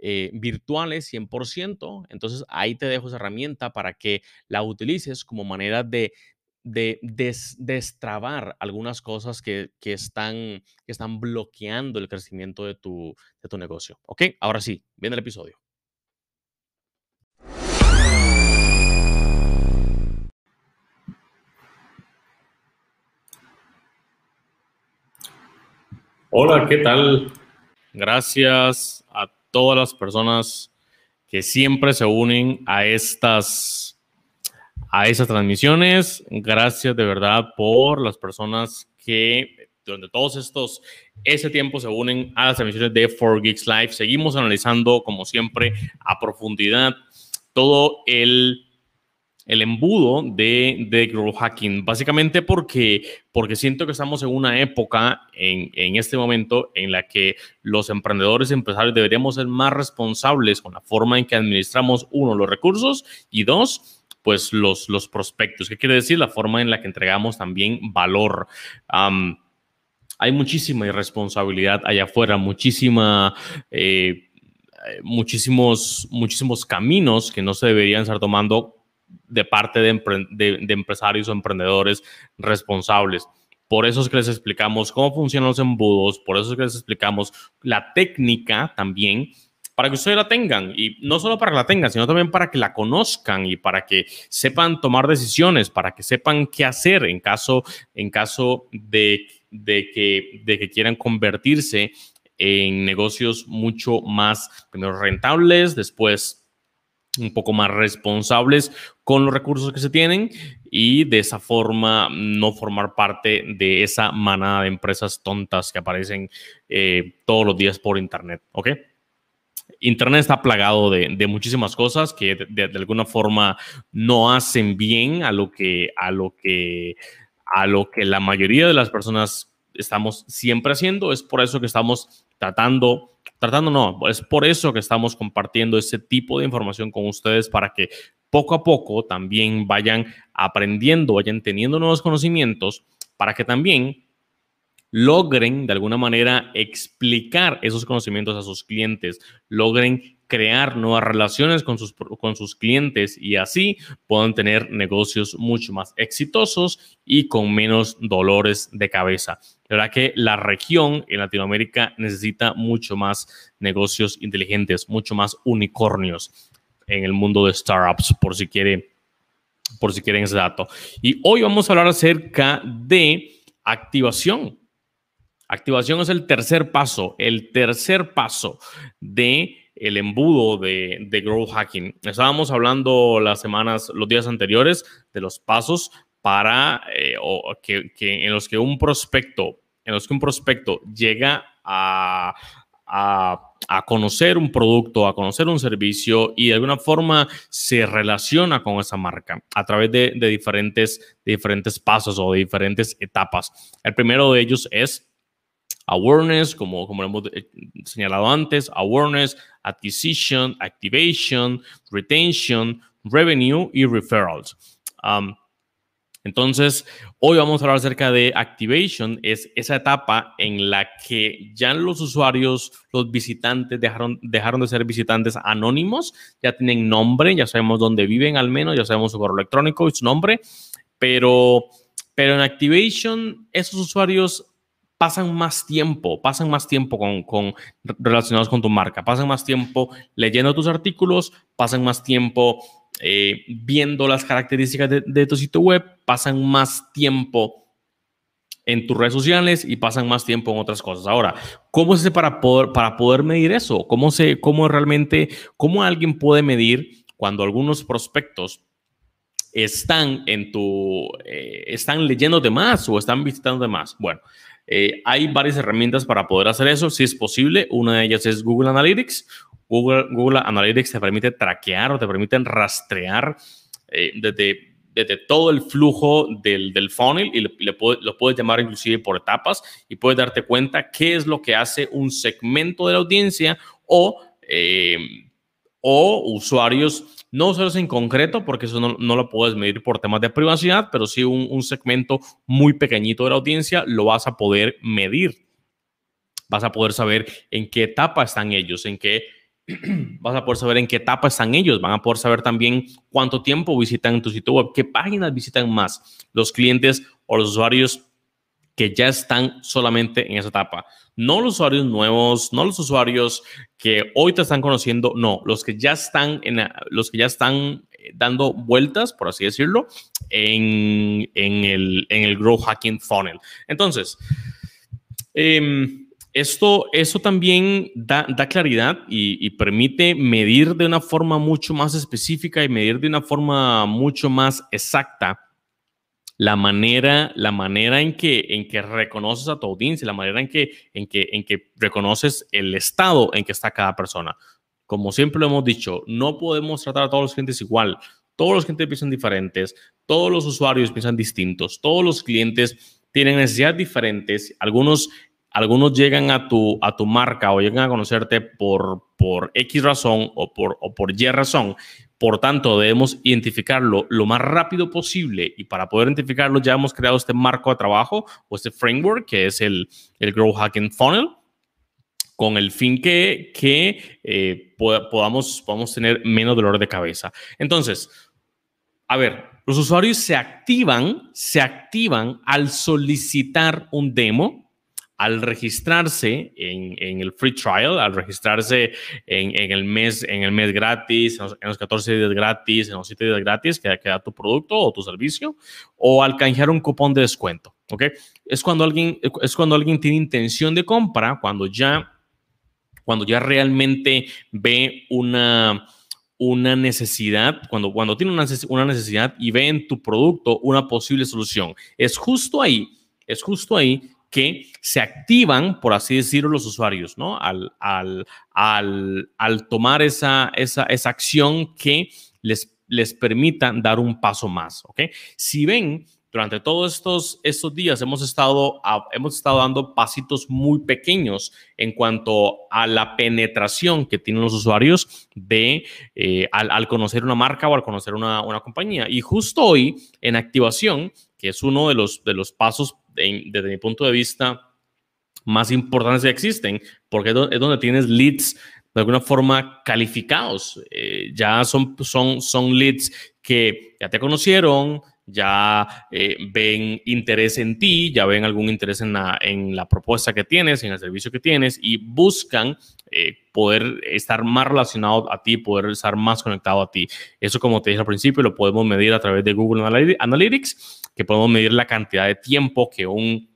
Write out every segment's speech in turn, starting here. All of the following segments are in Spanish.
eh, virtuales 100%. Entonces ahí te dejo esa herramienta para que la utilices como manera de, de destrabar algunas cosas que, que, están, que están bloqueando el crecimiento de tu, de tu negocio. ¿Ok? Ahora sí, viene el episodio. Hola, ¿qué tal? Gracias todas las personas que siempre se unen a estas, a estas transmisiones. Gracias de verdad por las personas que durante todos estos, ese tiempo se unen a las transmisiones de 4Geeks Live. Seguimos analizando, como siempre, a profundidad todo el el embudo de, de growth hacking, básicamente porque, porque siento que estamos en una época, en, en este momento, en la que los emprendedores y empresarios deberíamos ser más responsables con la forma en que administramos, uno, los recursos y dos, pues los, los prospectos. ¿Qué quiere decir? La forma en la que entregamos también valor. hay muchísima irresponsabilidad allá afuera, muchísima... Eh, muchísimos, muchísimos caminos que no se deberían estar tomando de parte de, empresarios o emprendedores responsables. Por eso es que les explicamos cómo funcionan los embudos, por eso es que les explicamos la técnica también para que ustedes la tengan y no solo para que la tengan, sino también para que la conozcan y para que sepan tomar decisiones, para que sepan qué hacer en caso, en caso de, de, que, de quieran convertirse en negocios mucho más rentables, después un poco más responsables con los recursos que se tienen y de esa forma no formar parte de esa manada de empresas tontas que aparecen eh, todos los días por Internet, ¿ok? Internet está plagado de, muchísimas cosas que de, alguna forma no hacen bien a lo que a lo que a lo que la mayoría de las personas estamos siempre haciendo. Es por eso que estamos tratando tratando no, es por eso que estamos compartiendo ese tipo de información con ustedes para que poco a poco también vayan aprendiendo, vayan teniendo nuevos conocimientos, para que también logren de alguna manera explicar esos conocimientos a sus clientes, logren crear nuevas relaciones con sus, con sus clientes y así puedan tener negocios mucho más exitosos y con menos dolores de cabeza. De verdad que la región en Latinoamérica necesita mucho más negocios inteligentes, mucho más unicornios en el mundo de startups, por si quiere, por si quieren ese dato. Y hoy vamos a hablar acerca de activación. Activación es el tercer paso, el tercer paso de el embudo de, de growth hacking. Estábamos hablando las semanas, los días anteriores de los pasos para eh, que, en los que un prospecto, en los que un prospecto llega a, a, conocer un producto, a conocer un servicio y de alguna forma se relaciona con esa marca a través de, diferentes, diferentes pasos o de diferentes etapas. El primero de ellos es awareness, como, como hemos eh, señalado antes, awareness, acquisition, activation, retention, revenue y referrals. Entonces, hoy vamos a hablar acerca de activation, es esa etapa en la que ya los usuarios, los visitantes dejaron, dejaron de ser visitantes anónimos, ya tienen nombre, ya sabemos dónde viven al menos, ya sabemos su correo electrónico y su nombre, pero, pero en activation esos usuarios pasan más tiempo, pasan más tiempo con, relacionados con tu marca, pasan más tiempo leyendo tus artículos, pasan más tiempo eh, viendo las características de, tu sitio web, pasan más tiempo en tus redes sociales y pasan más tiempo en otras cosas. Ahora, ¿cómo se para poder, para poder medir eso? ¿Cómo, se, ¿Cómo realmente, cómo alguien puede medir cuando algunos prospectos están en tu, eh, están leyéndote más o están visitándote más? Bueno, eh, hay varias herramientas para poder hacer eso, si es posible. Una de ellas es Google Analytics. Google, Analytics te permite traquear o te permite rastrear eh, desde, desde, todo el flujo del, funnel y, le, lo puedes llamar inclusive por etapas y puedes darte cuenta qué es lo que hace un segmento de la audiencia o, eh, o usuarios, no usuarios en concreto, porque eso no, lo puedes medir por temas de privacidad, pero sí un, un segmento muy pequeñito de la audiencia lo vas a poder medir. Vas a poder saber en qué etapa están ellos, en qué vas a poder saber en qué etapa están ellos, van a poder saber también cuánto tiempo visitan tu sitio web, qué páginas visitan más los clientes o los usuarios que ya están solamente en esa etapa. No los usuarios nuevos, no los usuarios que hoy te están conociendo, no, los que ya están en los que ya están eh, dando vueltas, por así decirlo, en, el, en el Grow Hacking Funnel. Entonces, eh, esto, eso también da, claridad y, permite medir de una forma mucho más específica y medir de una forma mucho más exacta la manera, la manera en, que, en que reconoces a tu audiencia, la manera en que, en, que, en que reconoces el estado en que está cada persona. Como siempre lo hemos dicho, no podemos tratar a todos los clientes igual. Todos los clientes piensan diferentes, todos los usuarios piensan distintos, todos los clientes tienen necesidades diferentes. Algunos algunos llegan a tu, a tu marca o llegan a conocerte por, por X razón o por, o por Y razón. Por tanto, debemos identificarlo lo más rápido posible y para poder identificarlo ya hemos creado este marco de trabajo o este framework que es el, el Grow Hacking Funnel con el fin que, que eh, podamos, podamos tener menos dolor de cabeza. Entonces, a ver, los usuarios se activan, se activan al solicitar un demo al registrarse en, el free trial, al registrarse en, el, mes, en el mes gratis, en los, 14 días gratis, en los 7 días gratis que, que, da tu producto o tu servicio, o al canjear un cupón de descuento. ¿ok? Es, cuando alguien, es cuando alguien tiene intención de compra, cuando ya, cuando ya realmente ve una, una necesidad, cuando, cuando tiene una, una necesidad y ve en tu producto una posible solución. Es justo ahí, es justo ahí que se activan, por así decirlo, los usuarios, ¿no? Al, al, al, tomar esa, esa, esa, acción que les, les permita dar un paso más, ¿ok? Si ven, durante todos estos, estos días hemos estado, hemos estado dando pasitos muy pequeños en cuanto a la penetración que tienen los usuarios de, eh, al, al, conocer una marca o al conocer una, una compañía. Y justo hoy, en activación, que es uno de los, de los pasos desde mi punto de vista, más importantes que existen, porque es donde tienes leads de alguna forma calificados. Eh, ya son, son, son leads que ya te conocieron, ya eh, ven interés en ti, ya ven algún interés en la, en la, propuesta que tienes, en el servicio que tienes y buscan eh, poder estar más relacionado a ti, poder estar más conectado a ti. Eso, como te dije al principio, lo podemos medir a través de Google Analytics, que podemos medir la cantidad de tiempo que un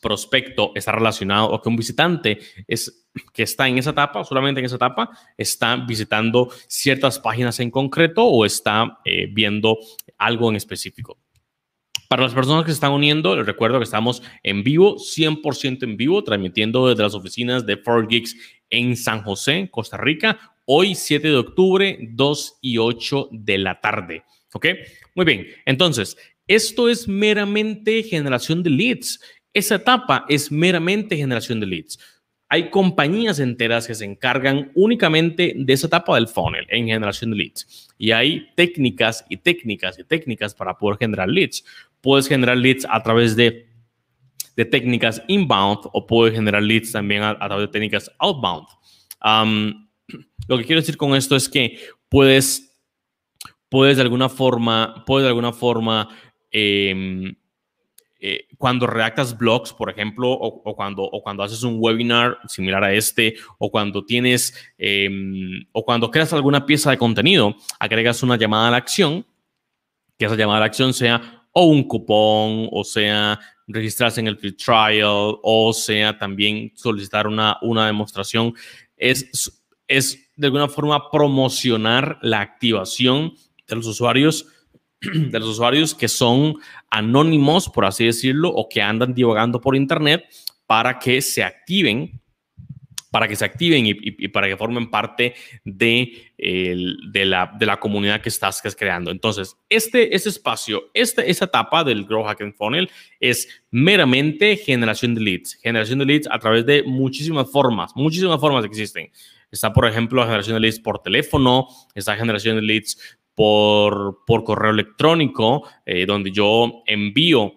prospecto está relacionado o que un visitante es, que está en esa etapa, solamente en esa etapa, está visitando ciertas páginas en concreto o está eh, viendo algo en específico. Para las personas que se están uniendo, les recuerdo que estamos en vivo, 100% en vivo, transmitiendo desde las oficinas de 4Geeks en San José, Costa Rica, hoy 7 de octubre, 2 y 8 de la tarde. ¿Ok? Muy bien, entonces, esto es meramente generación de leads. Esa etapa es meramente generación de leads. Hay compañías enteras que se encargan únicamente de esa etapa del funnel en generación de leads. Y hay técnicas y técnicas y técnicas para poder generar leads. Puedes generar leads a través de, de técnicas inbound o puedes generar leads también a, través de técnicas outbound. lo que quiero decir con esto es que puedes, puedes de alguna forma, puedes de alguna forma em, eh, cuando redactas blogs, por ejemplo, o, cuando, o cuando haces un webinar similar a este, o cuando tienes, em, o cuando creas alguna pieza de contenido, agregas una llamada a la acción, que esa llamada a la acción sea o un cupón, o sea registrarse en el free trial, o sea también solicitar una, una demostración. Es, es de alguna forma promocionar la activación de los usuarios de los usuarios que son anónimos, por así decirlo, o que andan divagando por Internet para que se activen para que se activen y, para que formen parte de, de, la, de, la, comunidad que estás, creando. Entonces, este, este espacio, este, esta etapa del Grow Hacking Funnel es meramente generación de leads. Generación de leads a través de muchísimas formas, muchísimas formas existen. Está, por ejemplo, la generación de leads por teléfono, está generación de leads por, por correo electrónico, eh, donde yo envío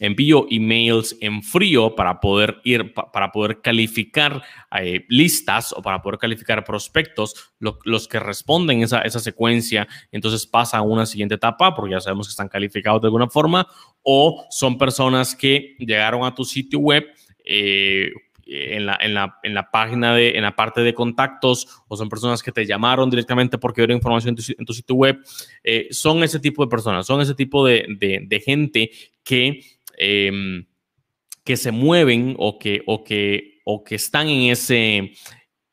envío emails en frío para poder ir, para poder calificar eh, listas o para poder calificar prospectos, los que responden esa, esa secuencia, entonces pasa a una siguiente etapa porque ya sabemos que están calificados de alguna forma o son personas que llegaron a tu sitio web eh, en la, en, la, en la, página de, en la parte de contactos o son personas que te llamaron directamente porque vieron información en tu, sitio web, eh, son ese tipo de personas, son ese tipo de, de, gente que, em, que se mueven o que, o que, o que están en ese,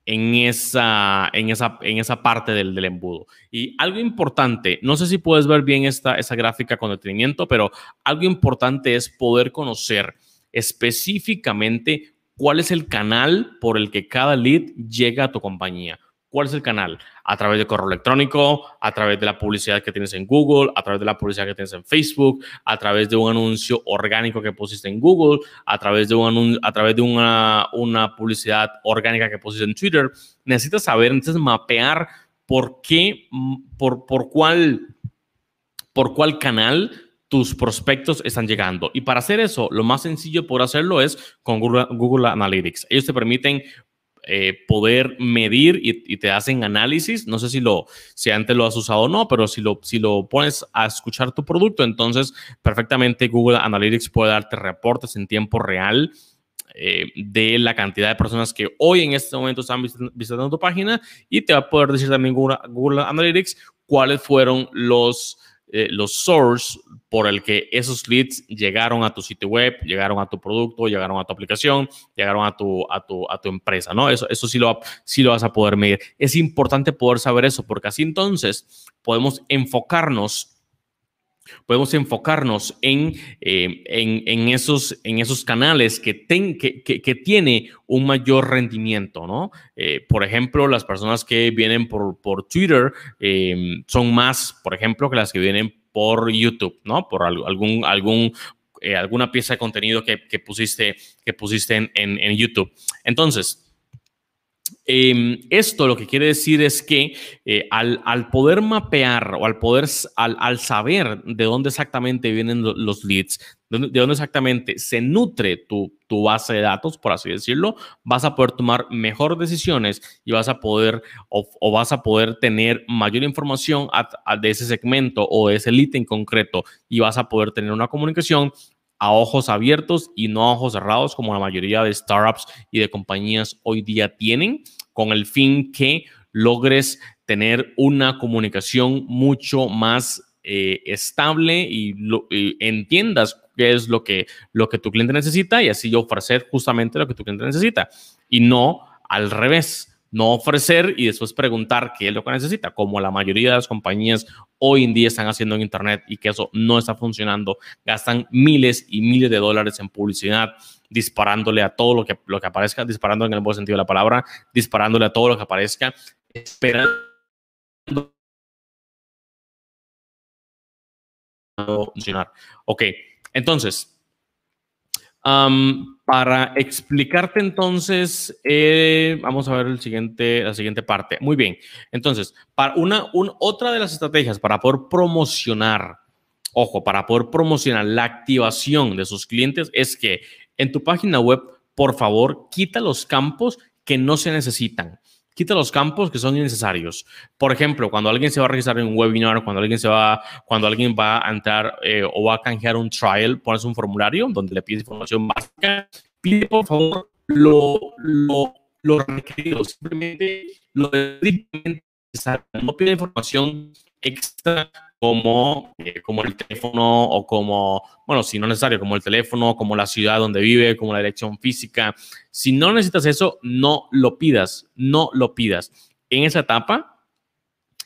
en esa, en esa, en esa parte del, del, embudo. Y algo importante, no sé si puedes ver bien esta, esa gráfica con detenimiento, pero algo importante es poder conocer específicamente cuál es el canal por el que cada lead llega a tu compañía. ¿Cuál es el canal? A través de correo electrónico, a través de la publicidad que tienes en Google, a través de la publicidad que tienes en Facebook, a través de un anuncio orgánico que pusiste en Google, a través de, un a través de una, publicidad orgánica que pusiste en Twitter. Necesitas saber, necesitas mapear por qué, por, por cuál, por cuál canal tus prospectos están llegando. Y para hacer eso, lo más sencillo por hacerlo es con Google, Analytics. Ellos te permiten eh, poder medir y, te hacen análisis. No sé si, lo, si antes lo has usado o no, pero si lo, si lo pones a escuchar tu producto, entonces perfectamente Google Analytics puede darte reportes en tiempo real. Eh, de la cantidad de personas que hoy en este momento están visitando tu página y te va a poder decir también Google Analytics cuáles fueron los eh, los source por el que esos leads llegaron a tu sitio web, llegaron a tu producto, llegaron a tu aplicación, llegaron a tu, a tu, a tu empresa, ¿no? Eso, eso sí, lo, sí lo vas a poder medir. Es importante poder saber eso porque así entonces podemos enfocarnos podemos enfocarnos en, eh, en, esos, en esos canales que, ten, que, que, tiene un mayor rendimiento, ¿no? Eh, por ejemplo, las personas que vienen por, por Twitter em, son más, por ejemplo, que las que vienen por YouTube, ¿no? Por algún, algún, eh, alguna pieza de contenido que, pusiste, que pusiste en, en YouTube. Entonces, Em, esto lo que quiere decir es que eh, al, poder mapear o al poder, al, saber de dónde exactamente vienen los leads, de dónde exactamente se nutre tu, base de datos, por así decirlo, vas a poder tomar mejor decisiones y vas a poder o, vas a poder tener mayor información de ese segmento o de ese lead en concreto y vas a poder tener una comunicación a ojos abiertos y no a ojos cerrados como la mayoría de startups y de compañías hoy día tienen, con el fin que logres tener una comunicación mucho más eh, estable y, entiendas qué es lo que, lo que tu cliente necesita y así ofrecer justamente lo que tu cliente necesita y no al revés no ofrecer y después preguntar qué es lo que necesita, como la mayoría de las compañías hoy en día están haciendo en Internet y que eso no está funcionando. Gastan miles y miles de dólares en publicidad, disparándole a todo lo que, lo que aparezca, disparando en el buen sentido de la palabra, disparándole a todo lo que aparezca, esperando funcionar. Ok, entonces, para explicarte entonces, eh, vamos a ver el siguiente, la siguiente parte. Muy bien. Entonces, para una, otra de las estrategias para poder promocionar, ojo, para poder promocionar la activación de sus clientes es que en tu página web, por favor, quita los campos que no se necesitan quita los campos que son innecesarios. Por ejemplo, cuando alguien se va a registrar en un webinar, cuando alguien se va, cuando alguien va a entrar eh, o va a canjear un trial, pones un formulario donde le pides información básica, pide por favor lo, lo, lo requerido, simplemente lo de no pide información extra como, eh, como el teléfono o como, bueno, si no es necesario, como el teléfono, como la ciudad donde vive, como la dirección física. Si no necesitas eso, no lo pidas, no lo pidas. En esa etapa,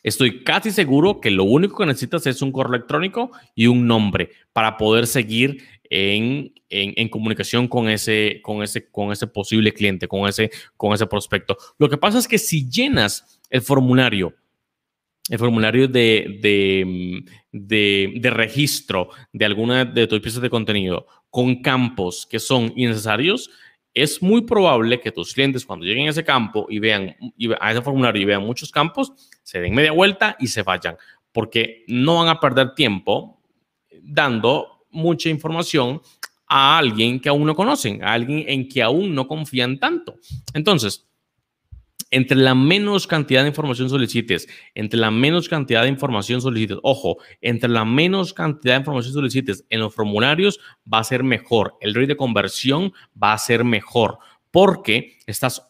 estoy casi seguro que lo único que necesitas es un correo electrónico y un nombre para poder seguir en, en, en, comunicación con ese, con, ese, con ese posible cliente, con ese, con ese prospecto. Lo que pasa es que si llenas el formulario el formulario de, de, registro de alguna de tus piezas de contenido con campos que son innecesarios, es muy probable que tus clientes cuando lleguen a ese campo y vean a ese formulario y vean muchos campos, se den media vuelta y se vayan, porque no van a perder tiempo dando mucha información a alguien que aún no conocen, a alguien en que aún no confían tanto. Entonces, entre la menos cantidad de información solicites, entre la menos cantidad de información solicites, ojo, entre la menos cantidad de información solicites en los formularios va a ser mejor, el rate de conversión va a ser mejor porque estás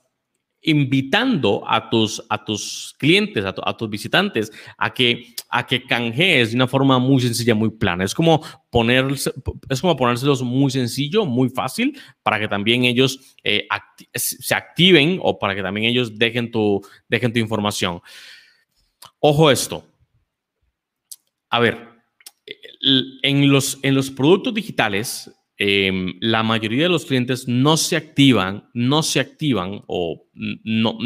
invitando a tus, a tus clientes, a, tus visitantes, a que, a que canjees de una forma muy sencilla, muy plana. Es como, ponerse, es como ponérselos muy sencillo, muy fácil, para que también ellos eh, se activen o para que también ellos dejen tu, dejen tu información. Ojo esto. A ver, en los, en los productos digitales, Em, la mayoría de los clientes no se activan, no se activan o no,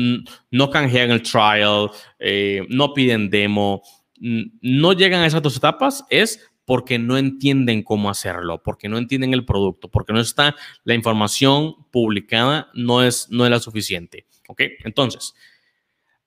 no canjean el trial, eh, no piden demo, no llegan a esas dos etapas, es porque no entienden cómo hacerlo, porque no entienden el producto, porque no está la información publicada, no es, no es la suficiente. ¿Ok? Entonces,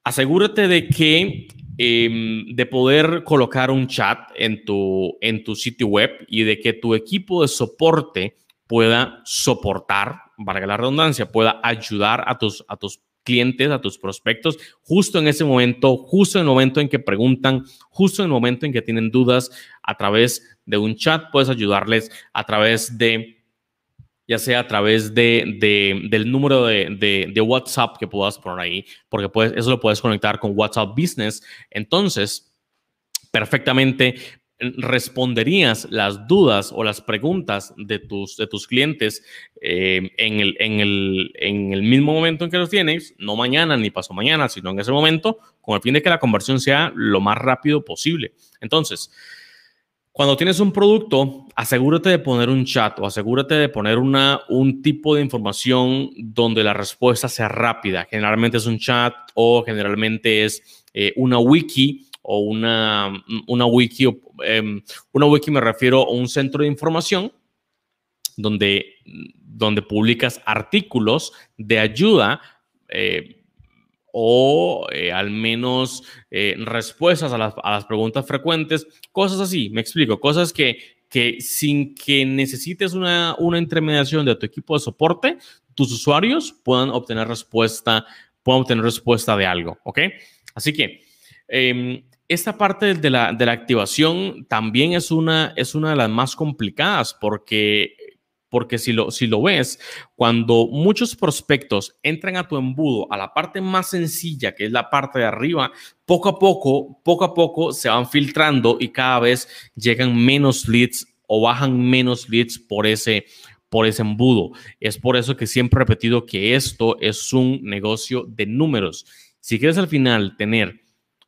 asegúrate de que Em, de poder colocar un chat en tu, en tu sitio web y de que tu equipo de soporte pueda soportar, para la redundancia, pueda ayudar a tus, a tus clientes, a tus prospectos, justo en ese momento, justo en el momento en que preguntan, justo en el momento en que tienen dudas, a través de un chat, puedes ayudarles a través de ya sea a través de, del número de, WhatsApp que puedas poner ahí, porque eso lo puedes conectar con WhatsApp Business. Entonces, perfectamente responderías las dudas o las preguntas de tus, de tus clientes eh, en, el, en, el, en el mismo momento en que los tienes, no mañana ni pasado mañana, sino en ese momento, con el fin de que la conversión sea lo más rápido posible. Entonces, cuando tienes un producto, asegúrate de poner un chat o asegúrate de poner una, un tipo de información donde la respuesta sea rápida. Generalmente es un chat o generalmente es eh, una wiki o una, una wiki. Em, una wiki me refiero a un centro de información donde, donde publicas artículos de ayuda. Eh, o eh, al menos eh, respuestas a las, preguntas frecuentes, cosas así, me explico, cosas que, que sin que necesites una, una intermediación de tu equipo de soporte, tus usuarios puedan obtener respuesta, puedan obtener respuesta de algo, ¿ok? Así que em, esta parte de la, de la activación también es una, es una de las más complicadas porque porque si lo, si lo ves, cuando muchos prospectos entran a tu embudo, a la parte más sencilla, que es la parte de arriba, poco a poco, poco a poco se van filtrando y cada vez llegan menos leads o bajan menos leads por ese, por ese embudo. Es por eso que siempre he repetido que esto es un negocio de números. Si quieres al final tener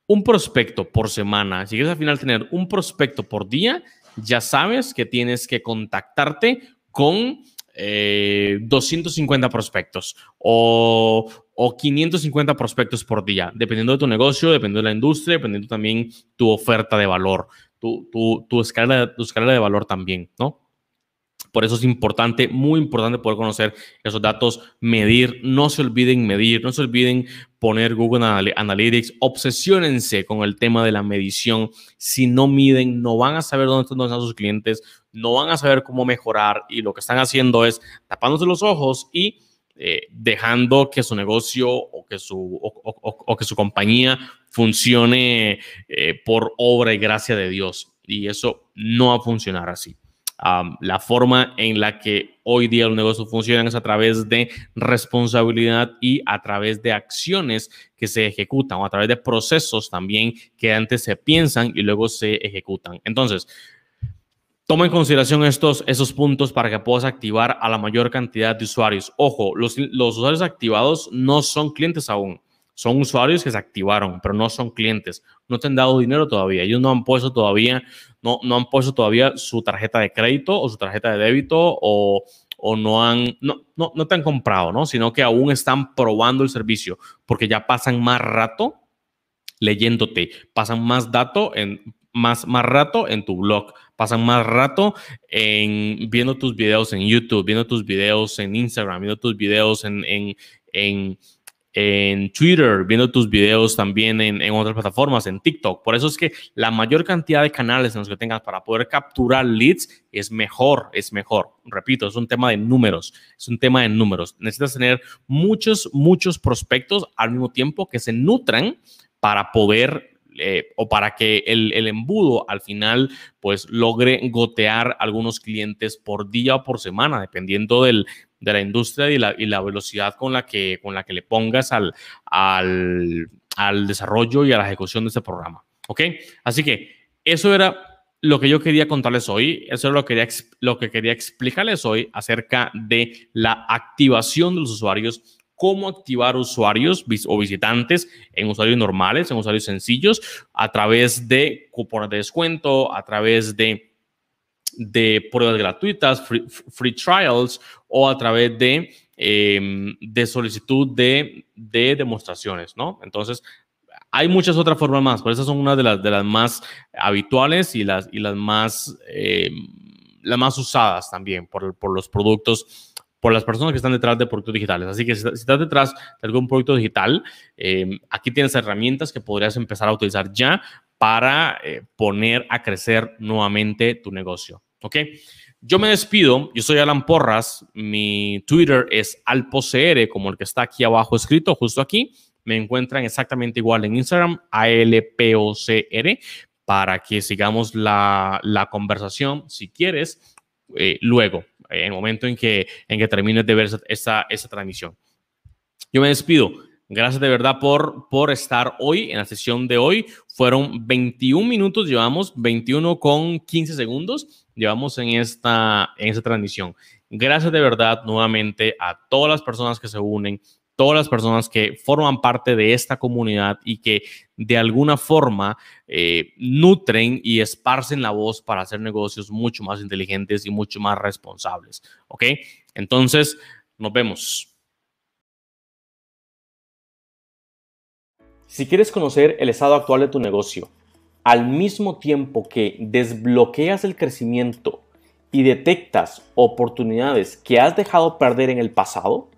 un prospecto por semana, si quieres al final tener un prospecto por día, ya sabes que tienes que contactarte con 250 eh, prospectos o, 550 prospectos por día, dependiendo de tu negocio, dependiendo de la industria, dependiendo también tu oferta de valor, tu, escala de valor también, ¿no? Por eso es importante, muy importante poder conocer esos datos, medir, no se olviden medir, no se olviden poner Google Analytics, obsesionense con el tema de la medición. Si no miden, no van a saber dónde están sus clientes, no van a saber cómo mejorar y lo que están haciendo es tapándose los ojos y eh, dejando que su negocio o que su, o, que su compañía funcione eh, por obra y gracia de Dios. Y eso no va a funcionar así la forma en la que hoy día los negocios funcionan es a través de responsabilidad y a través de acciones que se ejecutan o a través de procesos también que antes se piensan y luego se ejecutan. Entonces, toma en consideración estos, esos puntos para que puedas activar a la mayor cantidad de usuarios. Ojo, los, los usuarios activados no son clientes aún son usuarios que se activaron, pero no son clientes. No te han dado dinero todavía. Ellos no han puesto todavía, no, no han puesto todavía su tarjeta de crédito o su tarjeta de débito o, o no han, no, no, no te han comprado, ¿no? Sino que aún están probando el servicio porque ya pasan más rato leyéndote, pasan más dato en, más, más rato en tu blog, pasan más rato en viendo tus videos en YouTube, viendo tus videos en Instagram, viendo tus videos en, en, en en Twitter, viendo tus videos también en, otras plataformas, en TikTok. Por eso es que la mayor cantidad de canales en los que tengas para poder capturar leads es mejor, es mejor. Repito, es un tema de números, es un tema de números. Necesitas tener muchos, muchos prospectos al mismo tiempo que se nutran para poder eh, o para que el, el, embudo al final pues logre gotear algunos clientes por día o por semana, dependiendo del, de la industria y la, y la velocidad con la, que, con la que le pongas al, al, al desarrollo y a la ejecución de este programa. ¿Ok? Así que eso era lo que yo quería contarles hoy, eso es lo que, quería, lo que quería explicarles hoy acerca de la activación de los usuarios, cómo activar usuarios o visitantes en usuarios normales, en usuarios sencillos, a través de cupones de descuento, a través de pruebas gratuitas, free, trials o a través de, em, solicitud de, de, demostraciones. Entonces, hay muchas otras formas más, pero esas son una de las, más habituales y las, y las, más, em, usadas también por los productos por las personas que están detrás de productos digitales. Así que si, estás detrás de algún producto digital, em, aquí tienes herramientas que podrías empezar a utilizar ya para eh, poner a crecer nuevamente tu negocio. ¿Ok? Yo me despido. Yo soy Alan Porras. Mi Twitter es alpocr, como el que está aquí abajo escrito, justo aquí. Me encuentran exactamente igual en Instagram, ALPOCR, para que sigamos la, conversación, si quieres, eh, luego, en el momento en que, en que termines de ver esa, esa transmisión. Yo me despido. Gracias de verdad por, por estar hoy en la sesión de hoy. Fueron 21 minutos, llevamos 21 con 15 segundos, llevamos en esta, en esta transmisión. Gracias de verdad nuevamente a todas las personas que se unen, todas las personas que forman parte de esta comunidad y que de alguna forma eh, nutren y esparcen la voz para hacer negocios mucho más inteligentes y mucho más responsables. ¿Ok? Entonces, nos vemos. Si quieres conocer el estado actual de tu negocio, al mismo tiempo que desbloqueas el crecimiento y detectas oportunidades que has dejado perder en el pasado,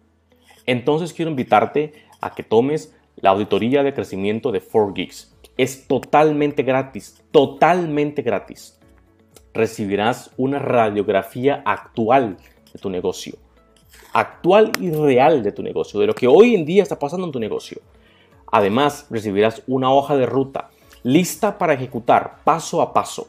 entonces quiero invitarte a que tomes la auditoría de crecimiento de 4Geeks. Es totalmente gratis, totalmente gratis. Recibirás una radiografía actual de tu negocio, actual y real de tu negocio, de lo que hoy en día está pasando en tu negocio Además, recibirás una hoja de ruta lista para ejecutar paso a paso.